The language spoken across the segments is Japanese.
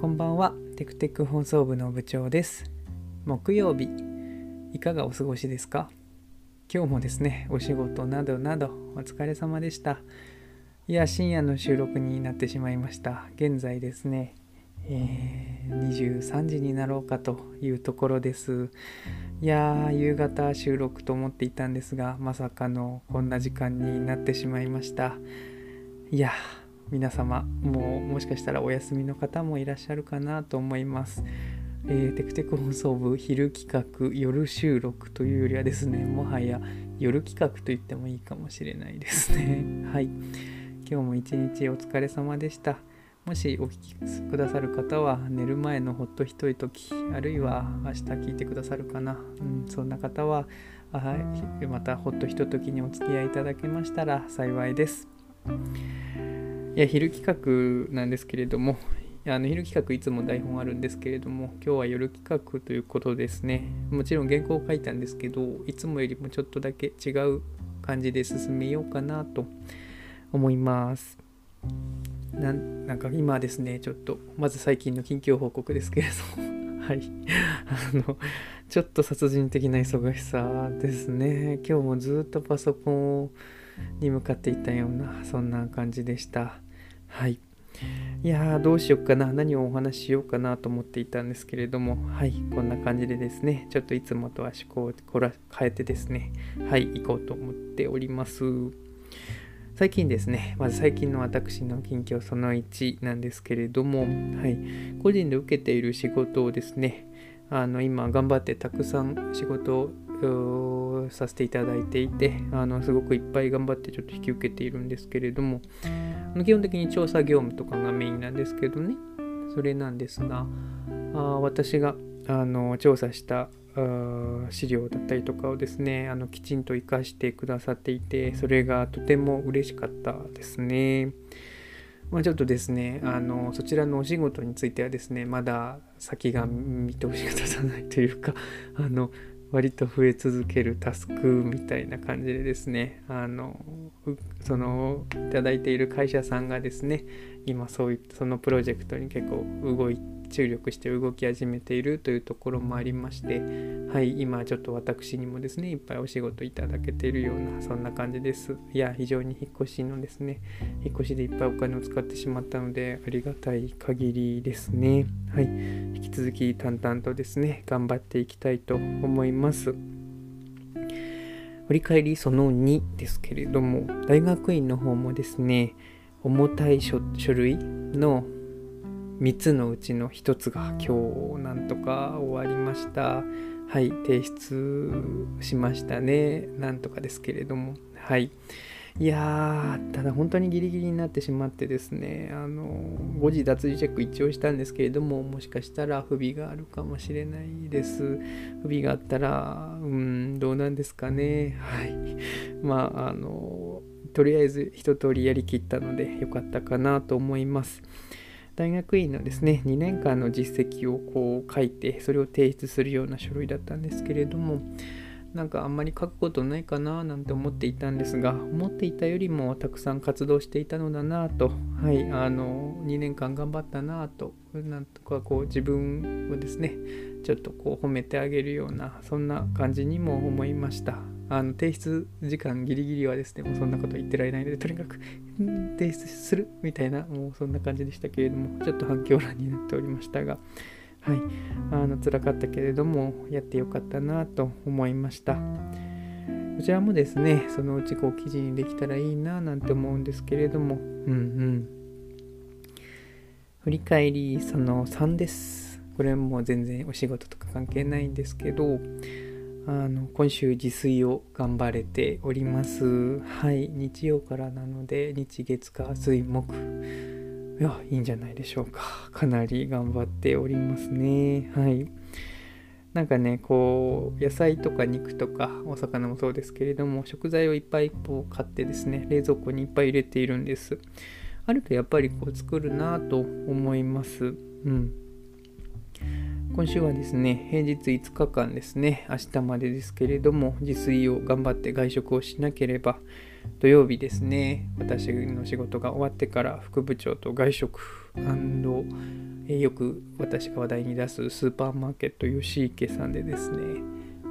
こんばんは。テクテク放送部の部長です。木曜日。いかがお過ごしですか？今日もですねお仕事などなどお疲れ様でした。いや深夜の収録になってしまいました。現在ですねえー、23時になろうかというところです。いやー夕方収録と思っていたんですがまさかのこんな時間になってしまいました。いや皆様もうもしかしたらお休みの方もいらっしゃるかなと思います。えー、テクテク放送部昼企画夜収録というよりはですねもはや夜企画と言ってもいいかもしれないですね。はい。今日も一日お疲れ様でした。もしお聞きくださる方は寝る前のほっと一時あるいは明日聞いてくださるかな、うん、そんな方はまたほっとひとときにお付き合いいただけましたら幸いです。いや昼企画なんですけれどもあの昼企画いつも台本あるんですけれども今日は夜企画ということですね。もちろん原稿を書いたんですけどいつもよりもちょっとだけ違う感じで進めようかなと思います。なんか今ですねちょっとまず最近の近況報告ですけれども はい。あのちょっと殺人的な忙しさですね。今日もずっとパソコンに向かっていたようなそんな感じでした。はい。いやーどうしよっかな。何をお話ししようかなと思っていたんですけれども。はい。こんな感じでですね。ちょっといつもとは思考を変えてですね。はい。行こうと思っております。最近ですね。まず最近の私の近況その1なんですけれども。はい。個人で受けている仕事をですね。あの今頑張ってたくさん仕事をさせていただいていてあのすごくいっぱい頑張ってちょっと引き受けているんですけれども基本的に調査業務とかがメインなんですけどねそれなんですがあ私があの調査した資料だったりとかをですねあのきちんと活かしてくださっていてそれがとても嬉しかったですね。まあ、ちょっとですねあのそちらのお仕事についてはですねまだ先が見通しが立たないというかあの割と増え続けるタスクみたいな感じでですねあのそのいただいている会社さんがですね今そういそのプロジェクトに結構動いて注力して動き始めているというところもありましてはい今ちょっと私にもですねいっぱいお仕事いただけているようなそんな感じです。いや非常に引っ越しのですね引っ越しでいっぱいお金を使ってしまったのでありがたい限りですね。はい引き続き淡々とですね頑張っていきたいと思います。振り返りその2ですけれども大学院の方もですね重たい書類の3つのうちの1つが今日なんとか終わりました。はい提出しましたね。なんとかですけれども。はい。いやーただ本当にギリギリになってしまってですね。あの誤字脱字チェック一応したんですけれどももしかしたら不備があるかもしれないです。不備があったらうんどうなんですかね。はい。まああのとりあえず一通りやりきったのでよかったかなと思います。大学院のですね2年間の実績をこう書いてそれを提出するような書類だったんですけれどもなんかあんまり書くことないかななんて思っていたんですが思っていたよりもたくさん活動していたのだなとはいあの2年間頑張ったなとなんとかこう自分をですねちょっとこう褒めてあげるようなそんな感じにも思いましたあの提出時間ギリギリはですね、もうそんなこと言ってられないので、とにかく提出するみたいな、もうそんな感じでしたけれども、ちょっと反響欄になっておりましたが、はい、あの辛かったけれども、やってよかったなと思いました。こちらもですね、そのうちこう記事にできたらいいななんて思うんですけれども、うんうん。振り返りその3です。これも全然お仕事とか関係ないんですけど、あの今週自炊を頑張れております。はい、日曜からなので日月火水木。いや、いいんじゃないでしょうか。かなり頑張っておりますね。はい。なんかね、こう、野菜とか肉とかお魚もそうですけれども、食材をいっぱいこう買ってですね、冷蔵庫にいっぱい入れているんです。あるとやっぱりこう作るなと思います。うん。今週はですね、平日5日間ですね、明日までですけれども、自炊を頑張って外食をしなければ、土曜日ですね私の仕事が終わってから副部長と外食よく私が話題に出すスーパーマーケット吉池さんでですね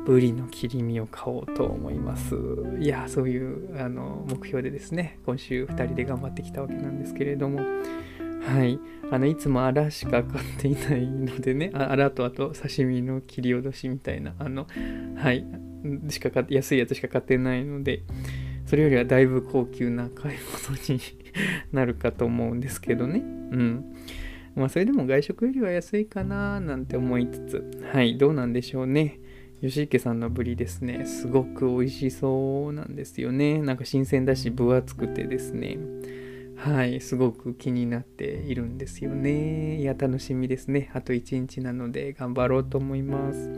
ブリの切り身を買おうと思います。いやそういうあの目標でですね今週2人で頑張ってきたわけなんですけれどもはい。あの、いつもアラしか買っていないのでね、あラとあと刺身の切り落としみたいな、あの、はい。しか買って、安いやつしか買ってないので、それよりはだいぶ高級な買い物になるかと思うんですけどね。うん。まあ、それでも外食よりは安いかななんて思いつつ、はい。どうなんでしょうね。吉池さんのブリですね、すごく美味しそうなんですよね。なんか新鮮だし分厚くてですね。はい、すごく気になっているんですよね。いや、楽しみですね。あと1日なので頑張ろうと思います。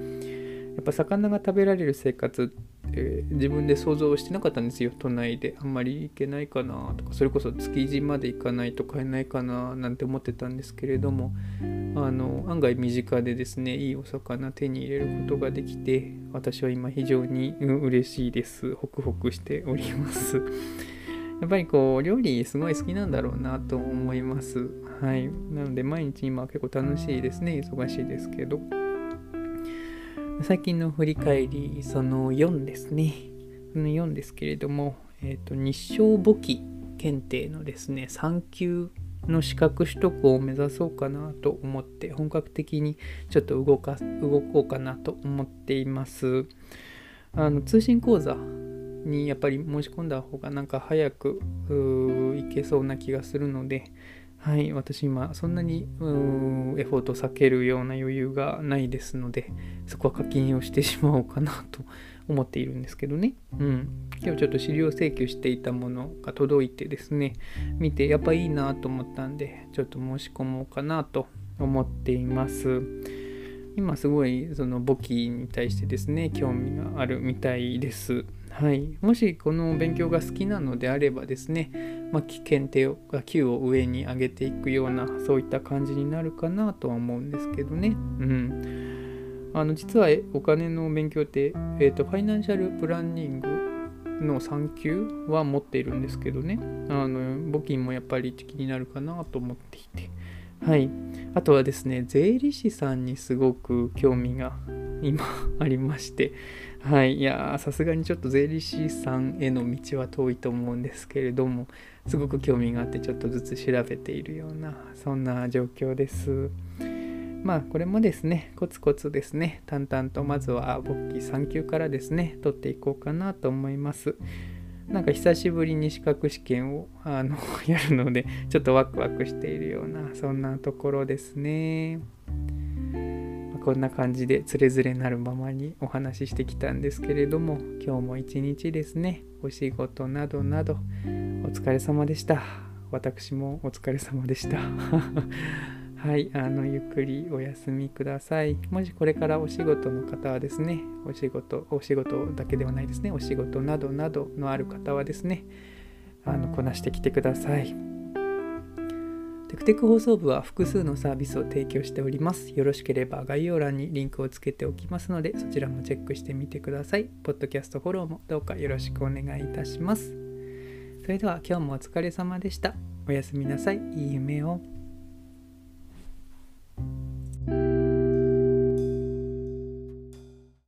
やっぱ魚が食べられる生活って自分で想像してなかったんですよ。都内であんまり行けないかなとか、それこそ築地まで行かないと買えないかななんて思ってたんですけれども、あの案外身近でですね、いいお魚手に入れることができて、私は今非常に嬉しいです。ホクホクしております。やっぱりこう料理すごい好きなんだろうなと思います。はい。なので毎日今結構楽しいですね。忙しいですけど。最近の振り返り、その4ですね。その4ですけれども、えっ、ー、と、日照簿記検定のですね、3級の資格取得を目指そうかなと思って、本格的にちょっと動か動こうかなと思っています。あの通信講座にやっぱり申し込んだ方がなんか早くいけそうな気がするので、はい、私今そんなにエフォート避けるような余裕がないですので、そこは課金をしてしまおうかなと思っているんですけどね。うん。今日ちょっと資料請求していたものが届いてですね、見てやっぱいいなと思ったんで、ちょっと申し込もうかなと思っています。今すごいその簿記に対してですね、興味があるみたいです。はい、もしこの勉強が好きなのであればですね、まあ、検定を級を上に上げていくようなそういった感じになるかなとは思うんですけどね。うん、あの実はお金の勉強って、えーと、ファイナンシャルプランニングの3級は持っているんですけどね、あの募金もやっぱり気になるかなと思っていて。はい。あとはですね、税理士さんにすごく興味が今ありまして、はい、いやさすがにちょっと税理士さんへの道は遠いと思うんですけれども、すごく興味があってちょっとずつ調べているような、そんな状況です。まあこれもですね、コツコツですね、淡々とまずは簿記3級からですね、取っていこうかなと思います。なんか久しぶりに資格試験をあの やるので、ちょっとワクワクしているような、そんなところですね。こんな感じでつれづれなるままにお話ししてきたんですけれども今日も一日ですね。お仕事などなどお疲れ様でした。私もお疲れ様でした。はいあのゆっくりお休みください。もしこれからお仕事の方はですねお仕事お仕事だけではないですね。お仕事などなどのある方はですねあのこなしてきてください。テクテク放送部は複数のサービスを提供しております。よろしければ概要欄にリンクをつけておきますので、そちらもチェックしてみてください。ポッドキャストフォローもどうかよろしくお願いいたします。それでは今日もお疲れ様でした。おやすみなさい。いい夢を。